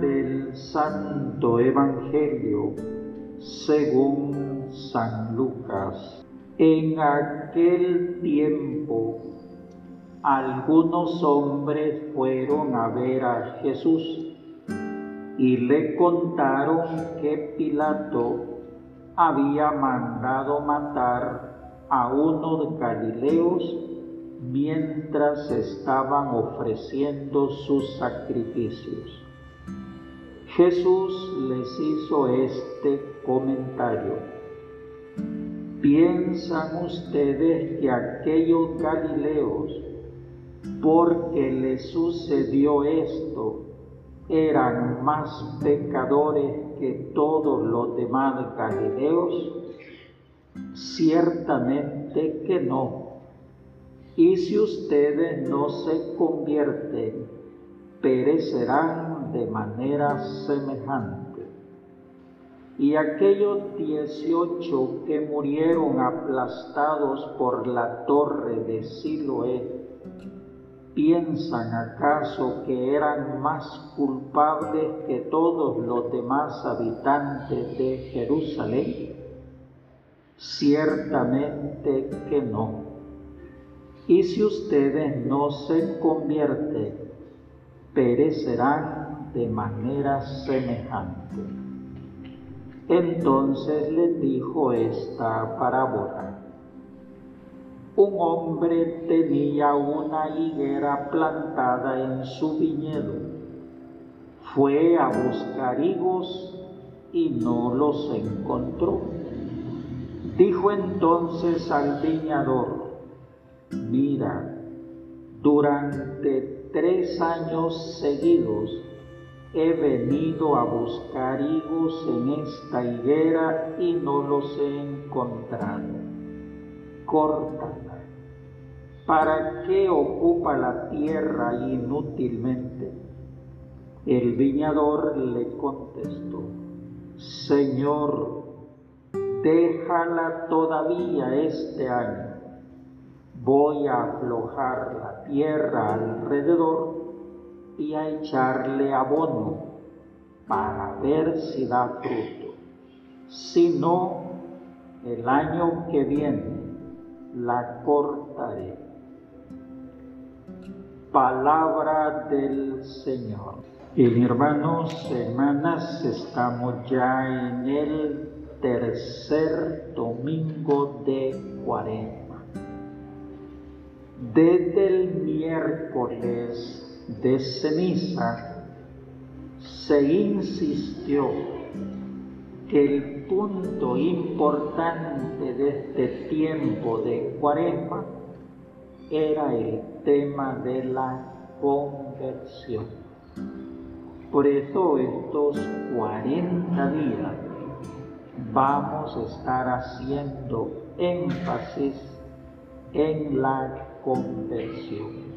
del Santo Evangelio según San Lucas. En aquel tiempo algunos hombres fueron a ver a Jesús y le contaron que Pilato había mandado matar a unos galileos mientras estaban ofreciendo sus sacrificios. Jesús les hizo este comentario. ¿Piensan ustedes que aquellos galileos, porque les sucedió esto, eran más pecadores que todos los demás galileos? Ciertamente que no. Y si ustedes no se convierten, perecerán de manera semejante. Y aquellos dieciocho que murieron aplastados por la torre de Siloé, ¿piensan acaso que eran más culpables que todos los demás habitantes de Jerusalén? Ciertamente que no. Y si ustedes no se convierten, perecerán de manera semejante. Entonces les dijo esta parábola. Un hombre tenía una higuera plantada en su viñedo. Fue a buscar higos y no los encontró. Dijo entonces al viñador, mira, durante tres años seguidos he venido a buscar higos en esta higuera y no los he encontrado. Córtala. ¿Para qué ocupa la tierra inútilmente? El viñador le contestó, Señor, déjala todavía este año voy a aflojar la tierra alrededor y a echarle abono para ver si da fruto. Si no, el año que viene la cortaré. Palabra del Señor. Y hermanos, hermanas, estamos ya en el tercer domingo de cuarenta. Desde el miércoles de ceniza se insistió que el punto importante de este tiempo de cuaresma era el tema de la conversión. Por eso estos 40 días vamos a estar haciendo énfasis en la conversión.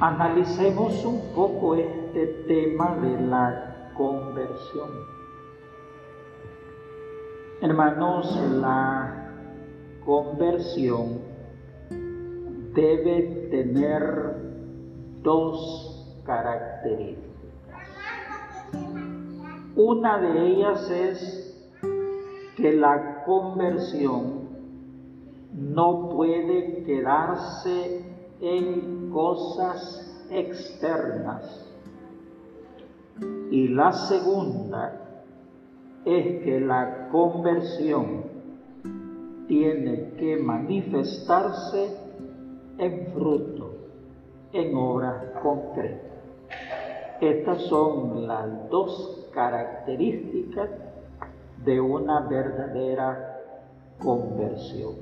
Analicemos un poco este tema de la conversión. Hermanos, la conversión debe tener dos características. Una de ellas es que la conversión no puede quedarse en cosas externas. Y la segunda es que la conversión tiene que manifestarse en fruto, en obras concretas. Estas son las dos características de una verdadera conversión.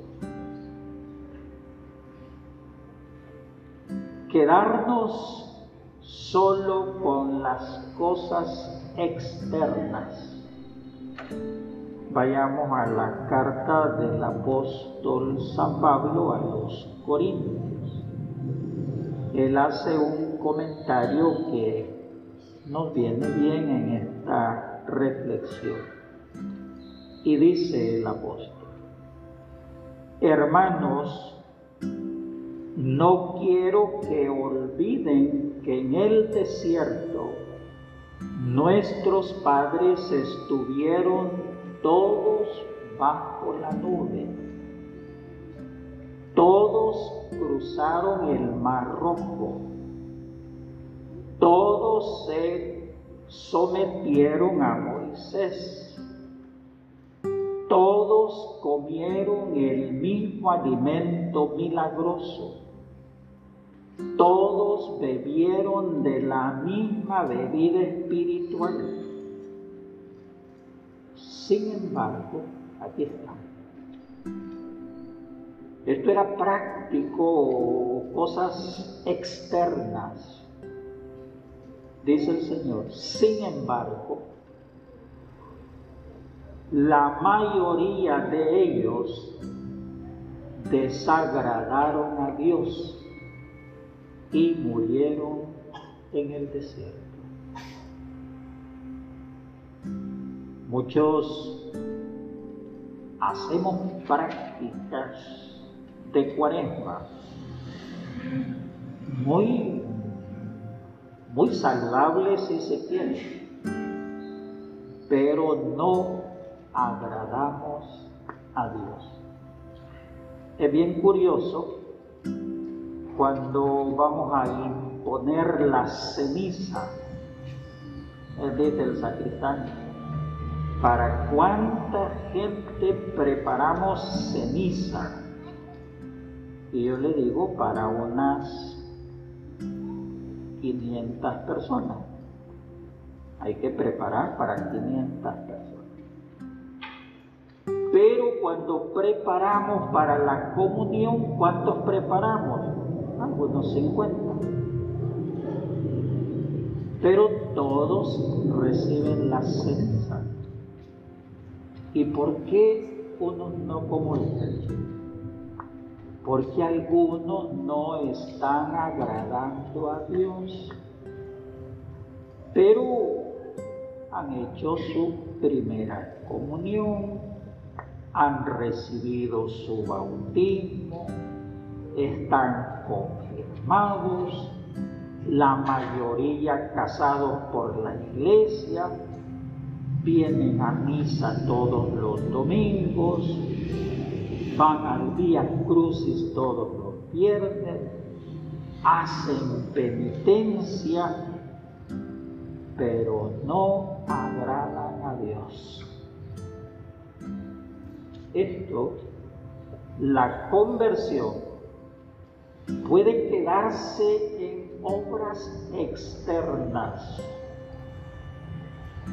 Quedarnos solo con las cosas externas. Vayamos a la carta del apóstol San Pablo a los Corintios. Él hace un comentario que nos viene bien en esta reflexión. Y dice el apóstol, hermanos, No quiero que olviden que en el desierto nuestros padres estuvieron todos bajo la nube. Todos cruzaron el mar rojo. Todos se sometieron a Moisés todos comieron el mismo alimento milagroso. Todos bebieron de la misma bebida espiritual. Sin embargo, aquí está. Esto era práctico, cosas externas. Dice el Señor, sin embargo, la mayoría de ellos desagradaron a Dios y murieron en el desierto. Muchos hacemos prácticas de cuaresma muy, muy saludables si se quiere, pero no agradamos a Dios. Es bien curioso cuando vamos a imponer la ceniza, desde el sacristán, para cuánta gente preparamos ceniza. Y yo le digo para unas 500 personas. Hay que preparar para 500 personas. Pero cuando preparamos para la comunión, ¿cuántos preparamos? Algunos 50. Pero todos reciben la ceniza. ¿Y por qué unos no comulgan? Porque algunos no están agradando a Dios, pero han hecho su primera comunión, han recibido su bautismo, están confirmados, la mayoría casados por la iglesia, vienen a misa todos los domingos, van al día crucis todos los viernes, hacen penitencia, pero no agradan a Dios. Esto, la conversión puede quedarse en obras externas.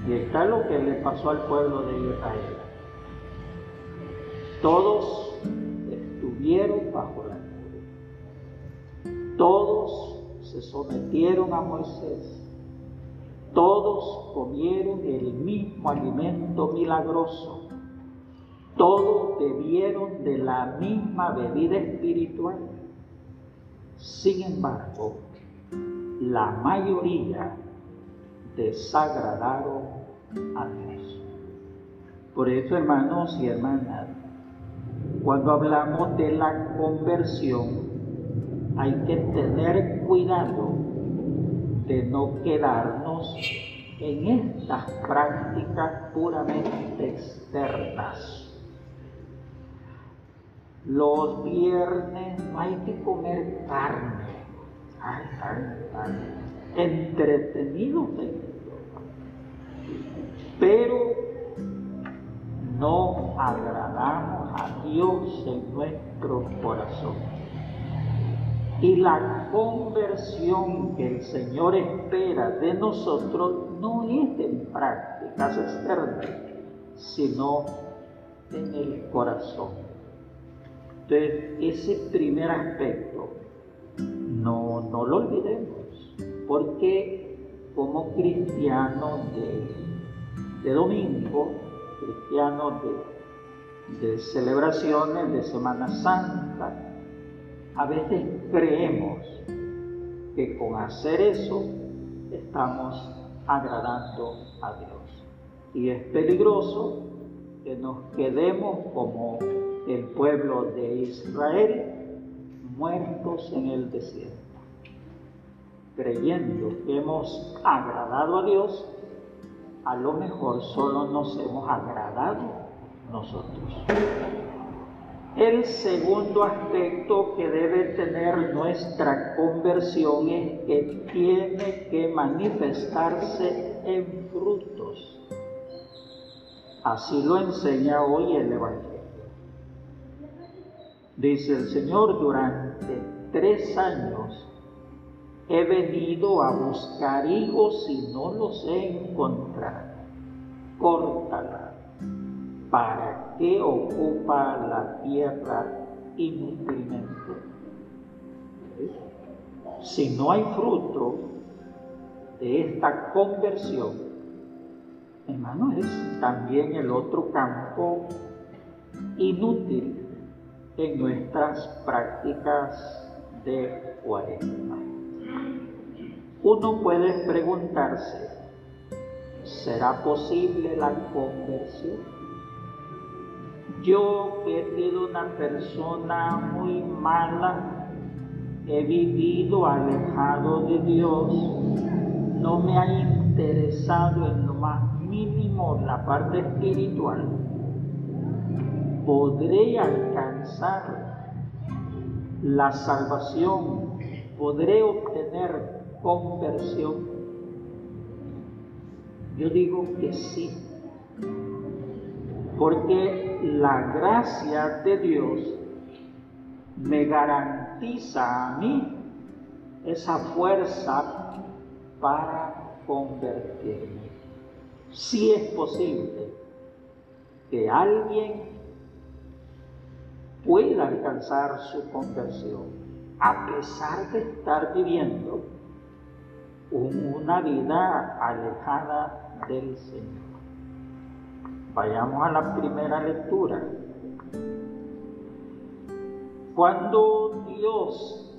Y está lo que le pasó al pueblo de Israel. Todos estuvieron bajo la nube. Todos se sometieron a Moisés. Todos comieron el mismo alimento milagroso todos bebieron de la misma bebida espiritual. Sin embargo, la mayoría desagradaron a Dios. Por eso, hermanos y hermanas, cuando hablamos de la conversión, hay que tener cuidado de no quedarnos en estas prácticas puramente externas los viernes hay que comer carne. Ay, carne, carne. Entretenido, pero no agradamos a Dios en nuestro corazón. Y la conversión que el Señor espera de nosotros no es en prácticas externas, sino en el corazón. Entonces, ese primer aspecto no, no lo olvidemos, porque como cristianos de, domingo, cristianos de, de celebraciones de Semana Santa, a veces creemos que con hacer eso estamos agradando a Dios. Y es peligroso que nos quedemos como el pueblo de Israel muertos en el desierto, creyendo que hemos agradado a Dios, a lo mejor solo nos hemos agradado nosotros. El segundo aspecto que debe tener nuestra conversión es que tiene que manifestarse en frutos. Así lo enseña hoy el Evangelio. Dice el Señor, durante tres años he venido a buscar hijos y no los he encontrado. Córtala. ¿Para qué ocupa la tierra inútilmente? Si no hay fruto de esta conversión, hermano, es también el otro campo inútil en nuestras prácticas de cuaresma. Uno puede preguntarse, ¿será posible la conversión? Yo que he sido una persona muy mala, he vivido alejado de Dios, no me ha interesado en lo más mínimo la parte espiritual podré alcanzar la salvación, podré obtener conversión. Yo digo que sí, porque la gracia de Dios me garantiza a mí esa fuerza para convertirme. Si es posible que alguien pueda alcanzar su conversión, a pesar de estar viviendo una vida alejada del Señor. Vayamos a la primera lectura. Cuando Dios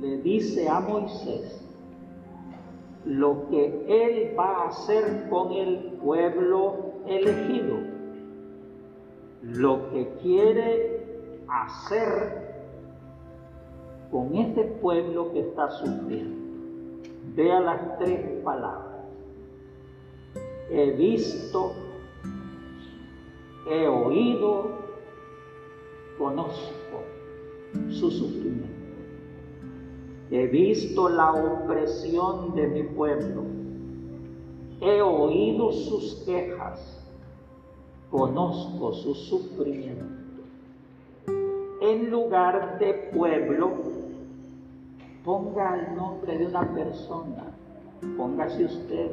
le dice a Moisés lo que él va a hacer con el pueblo elegido, lo que quiere hacer con este pueblo que está sufriendo. Vea las tres palabras. He visto, he oído, conozco su sufrimiento. He visto la opresión de mi pueblo. He oído sus quejas. Conozco su sufrimiento en lugar de pueblo, ponga el nombre de una persona, póngase usted,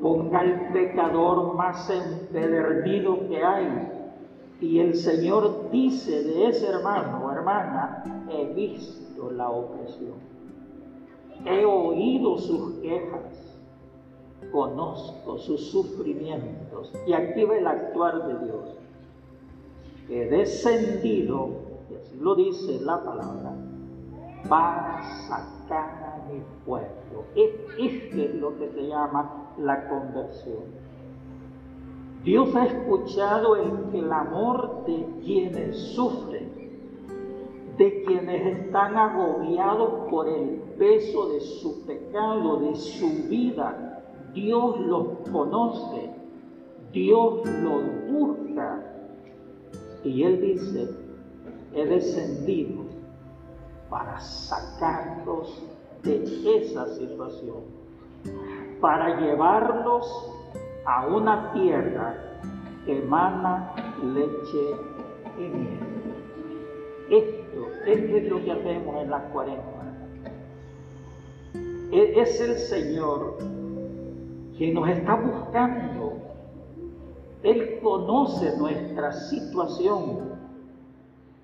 ponga el pecador más empedernido que hay. Y el Señor dice de ese hermano o hermana, he visto la opresión, he oído sus quejas, conozco sus sufrimientos. Y aquí va el actuar de Dios he descendido, y así lo dice la palabra, para sacar a mi pueblo. Esto es lo que se llama la conversión. Dios ha escuchado el clamor de quienes sufren, de quienes están agobiados por el peso de su pecado, de su vida. Dios los conoce, Dios los busca y él dice, he descendido para sacarlos de esa situación, para llevarlos a una tierra que emana leche y miel. Esto, es lo que hacemos en las cuaresma. E-, es el Señor que nos está buscando él conoce nuestra situación.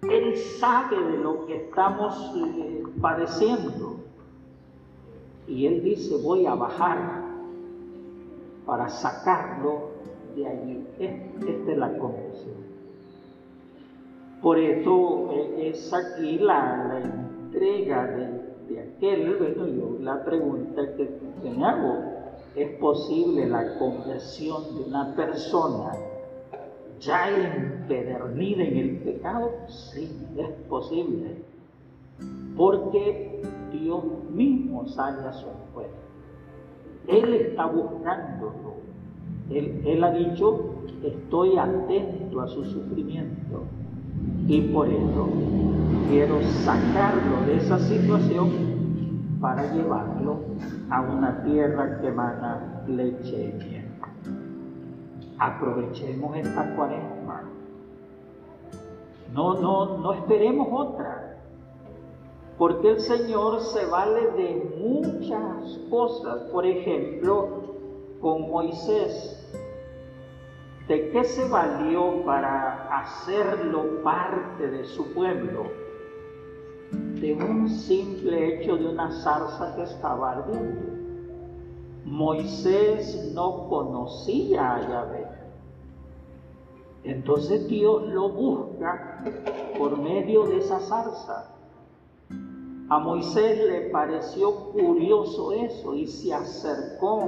Él sabe de lo que estamos eh, padeciendo. Y Él dice, voy a bajar para sacarlo de allí. Esta es la condición. Por eso eh, es aquí la, entrega de, aquel, bueno, yo la pregunta que, que me hago, es posible la conversión de una persona ya empedernida en el pecado? Sí, es posible. porque Dios mismo sale a su encuentro. Él está buscándolo. Él, él ha dicho, estoy atento a su sufrimiento y por eso quiero sacarlo de esa situación para llevarlo a una tierra que emana leche y miel. Aprovechemos esta cuaresma. No, no, no esperemos otra. Porque el Señor se vale de muchas cosas. Por ejemplo, con Moisés. ¿De qué se valió para hacerlo parte de su pueblo? De un simple hecho de una zarza que estaba ardiendo. Moisés no conocía a Yahvé. Entonces Dios lo busca por medio de esa zarza. A Moisés le pareció curioso eso y se acercó.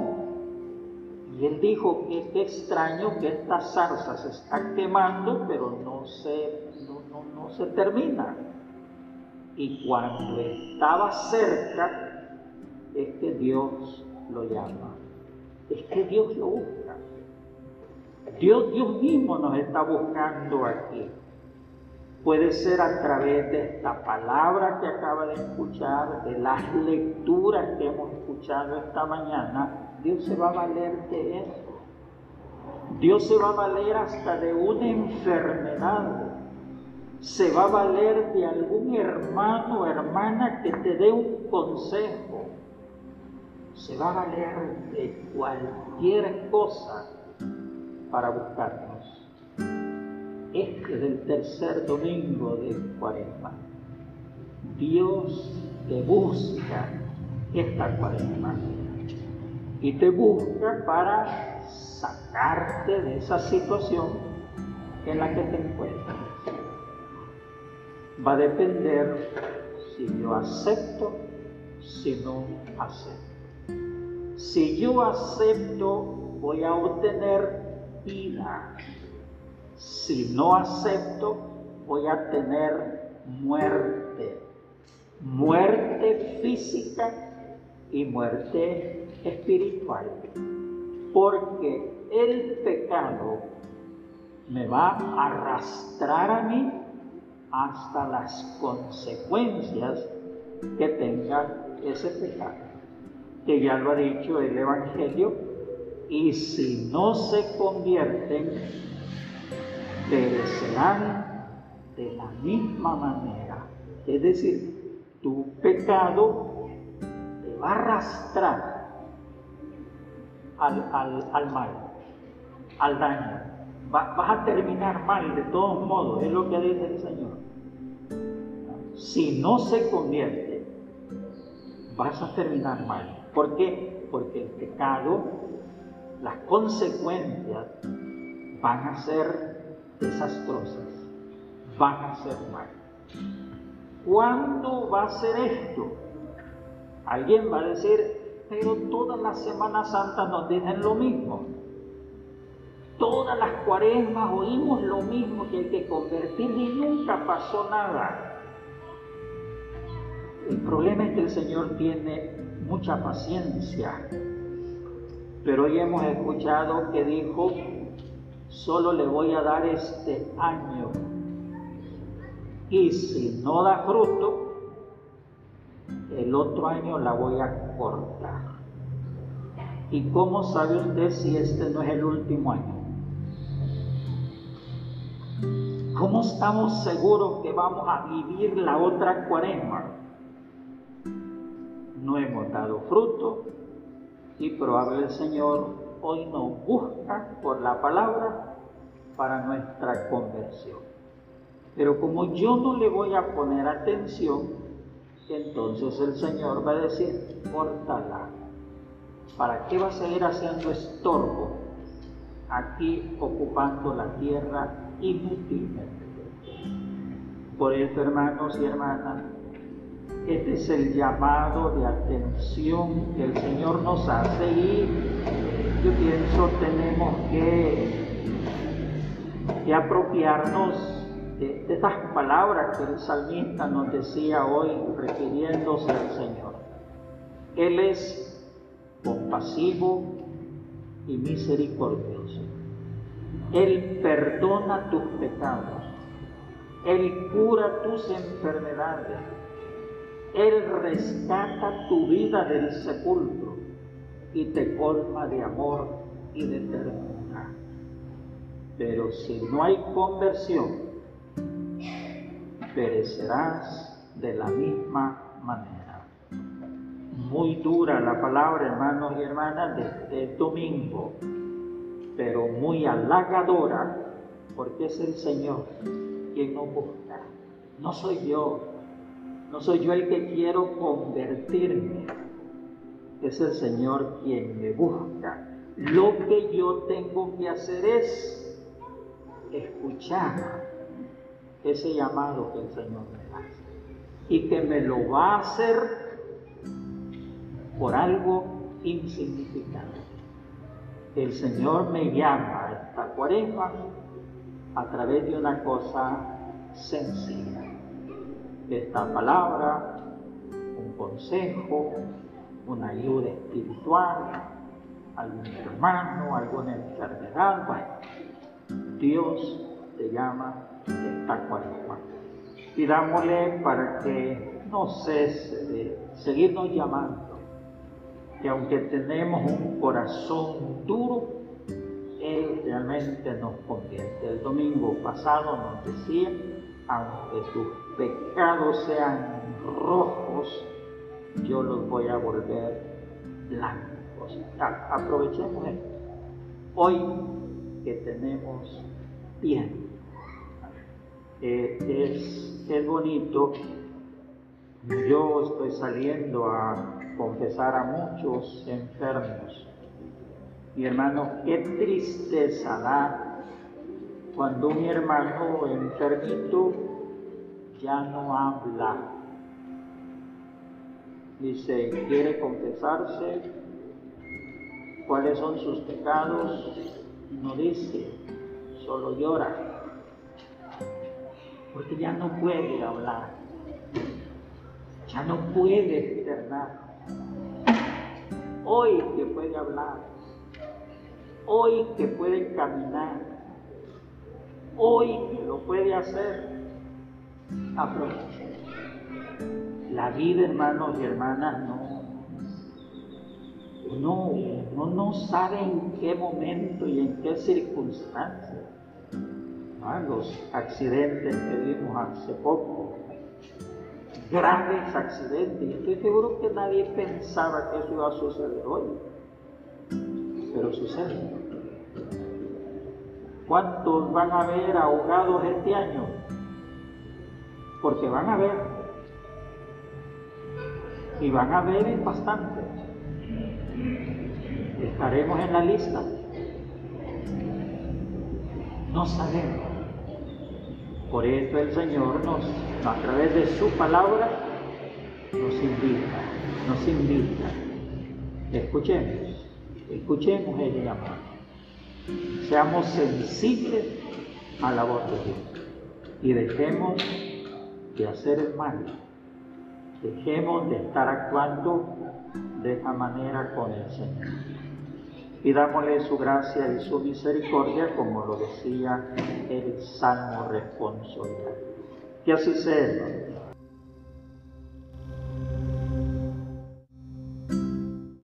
Y él dijo que qué extraño que esta zarza se está quemando, pero no se, no, no se termina. Y cuando estaba cerca, es que Dios lo llama. Es que Dios lo busca. Dios, Dios mismo nos está buscando aquí. Puede ser a través de esta palabra que acaba de escuchar, de las lecturas que hemos escuchado esta mañana. Dios se va a valer de eso. Dios se va a valer hasta de una enfermedad. Se va a valer de algún hermano o hermana que te dé un consejo se va a valer de cualquier cosa para buscarnos. Este es el tercer domingo de cuaresma. Dios te busca esta cuaresma y te busca para sacarte de esa situación en la que te encuentras. Va a depender si yo acepto, si no acepto. Si yo acepto, voy a obtener vida. Si no acepto, voy a tener muerte. Muerte física y muerte espiritual. Porque el pecado me va a arrastrar a mí hasta las consecuencias que tenga ese pecado que ya lo ha dicho el Evangelio, y si no se convierten, perecerán de la misma manera. Es decir, tu pecado te va a arrastrar al, mal, al daño. Vas a terminar mal de todos modos, es lo que dice el Señor. Si no se convierte, vas a terminar mal. ¿Por qué? Porque el pecado, las consecuencias van a ser desastrosas, van a ser mal. ¿Cuándo va a ser esto? Alguien va a decir, pero todas las Semanas Santas nos dicen lo mismo. Todas las cuaresmas oímos lo mismo que hay que convertir y nunca pasó nada. El problema es que el Señor tiene mucha paciencia. Pero hoy hemos escuchado que dijo, solo le voy a dar este año. Y si no da fruto, el otro año la voy a cortar. ¿Y cómo sabe usted si este no es el último año? ¿Cómo estamos seguros que vamos a vivir la otra cuaresma? no hemos dado fruto y probable el Señor hoy nos busca por la palabra para nuestra conversión. Pero como yo no le voy a poner atención, entonces el Señor va a decir, córtala. ¿Para qué va a seguir haciendo estorbo aquí ocupando la tierra inútilmente? Por eso, hermanos y hermanas, este es el llamado de atención que el Señor nos hace y yo pienso tenemos que, que apropiarnos de, estas palabras que el salmista nos decía hoy refiriéndose al Señor. Él es compasivo y misericordioso. Él perdona tus pecados. Él cura tus enfermedades. Él rescata tu vida del sepulcro y te colma de amor y de ternura. Pero si no hay conversión, perecerás de la misma manera. Muy dura la palabra, hermanos y hermanas, de este domingo, pero muy halagadora, porque es el Señor quien nos busca. No soy yo, no soy yo el que quiero convertirme, es el Señor quien me busca. Lo que yo tengo que hacer es escuchar ese llamado que el Señor me hace y que me lo va a hacer por algo insignificante. El Señor me llama a esta cuaresma a través de una cosa sencilla. Esta palabra, un consejo, una ayuda espiritual, algún hermano, alguna enfermedad, bueno, Dios te llama esta cuaresma. Pidámosle para que no cese de seguirnos llamando, que aunque tenemos un corazón duro, Él realmente nos convierte. El domingo pasado nos decía, aunque tus pecados sean rojos, yo los voy a volver blancos. aprovechemos esto. Hoy que tenemos tiempo es, es bonito. Yo estoy saliendo a confesar a muchos enfermos. Mi hermano, qué tristeza da cuando un hermano enfermito ya no habla. Dice, quiere confesarse, cuáles son sus pecados, no dice, solo llora porque ya no puede hablar, ya no puede externar. Hoy que puede hablar, hoy que puede caminar, hoy que lo puede hacer, aproveche. La vida, hermanos y hermanas, no, no, no, no sabe en qué momento y en qué circunstancia. Los accidentes que vimos hace poco, graves accidentes. Estoy seguro que nadie pensaba que eso iba a suceder hoy, pero sucede. ¿Cuántos van a ver ahogados este año? Porque van a ver. Y van a ver bastante. Estaremos en la lista. No sabemos. Por eso el Señor nos, a través de su palabra, nos invita, nos invita. Escuchemos, escuchemos el llamado. Seamos sensibles a la voz de Dios y dejemos de hacer el mal. Dejemos de estar actuando de esa manera con el Señor. Pidámosle su gracia y su misericordia, como lo decía el Salmo responsorial. Que así sea,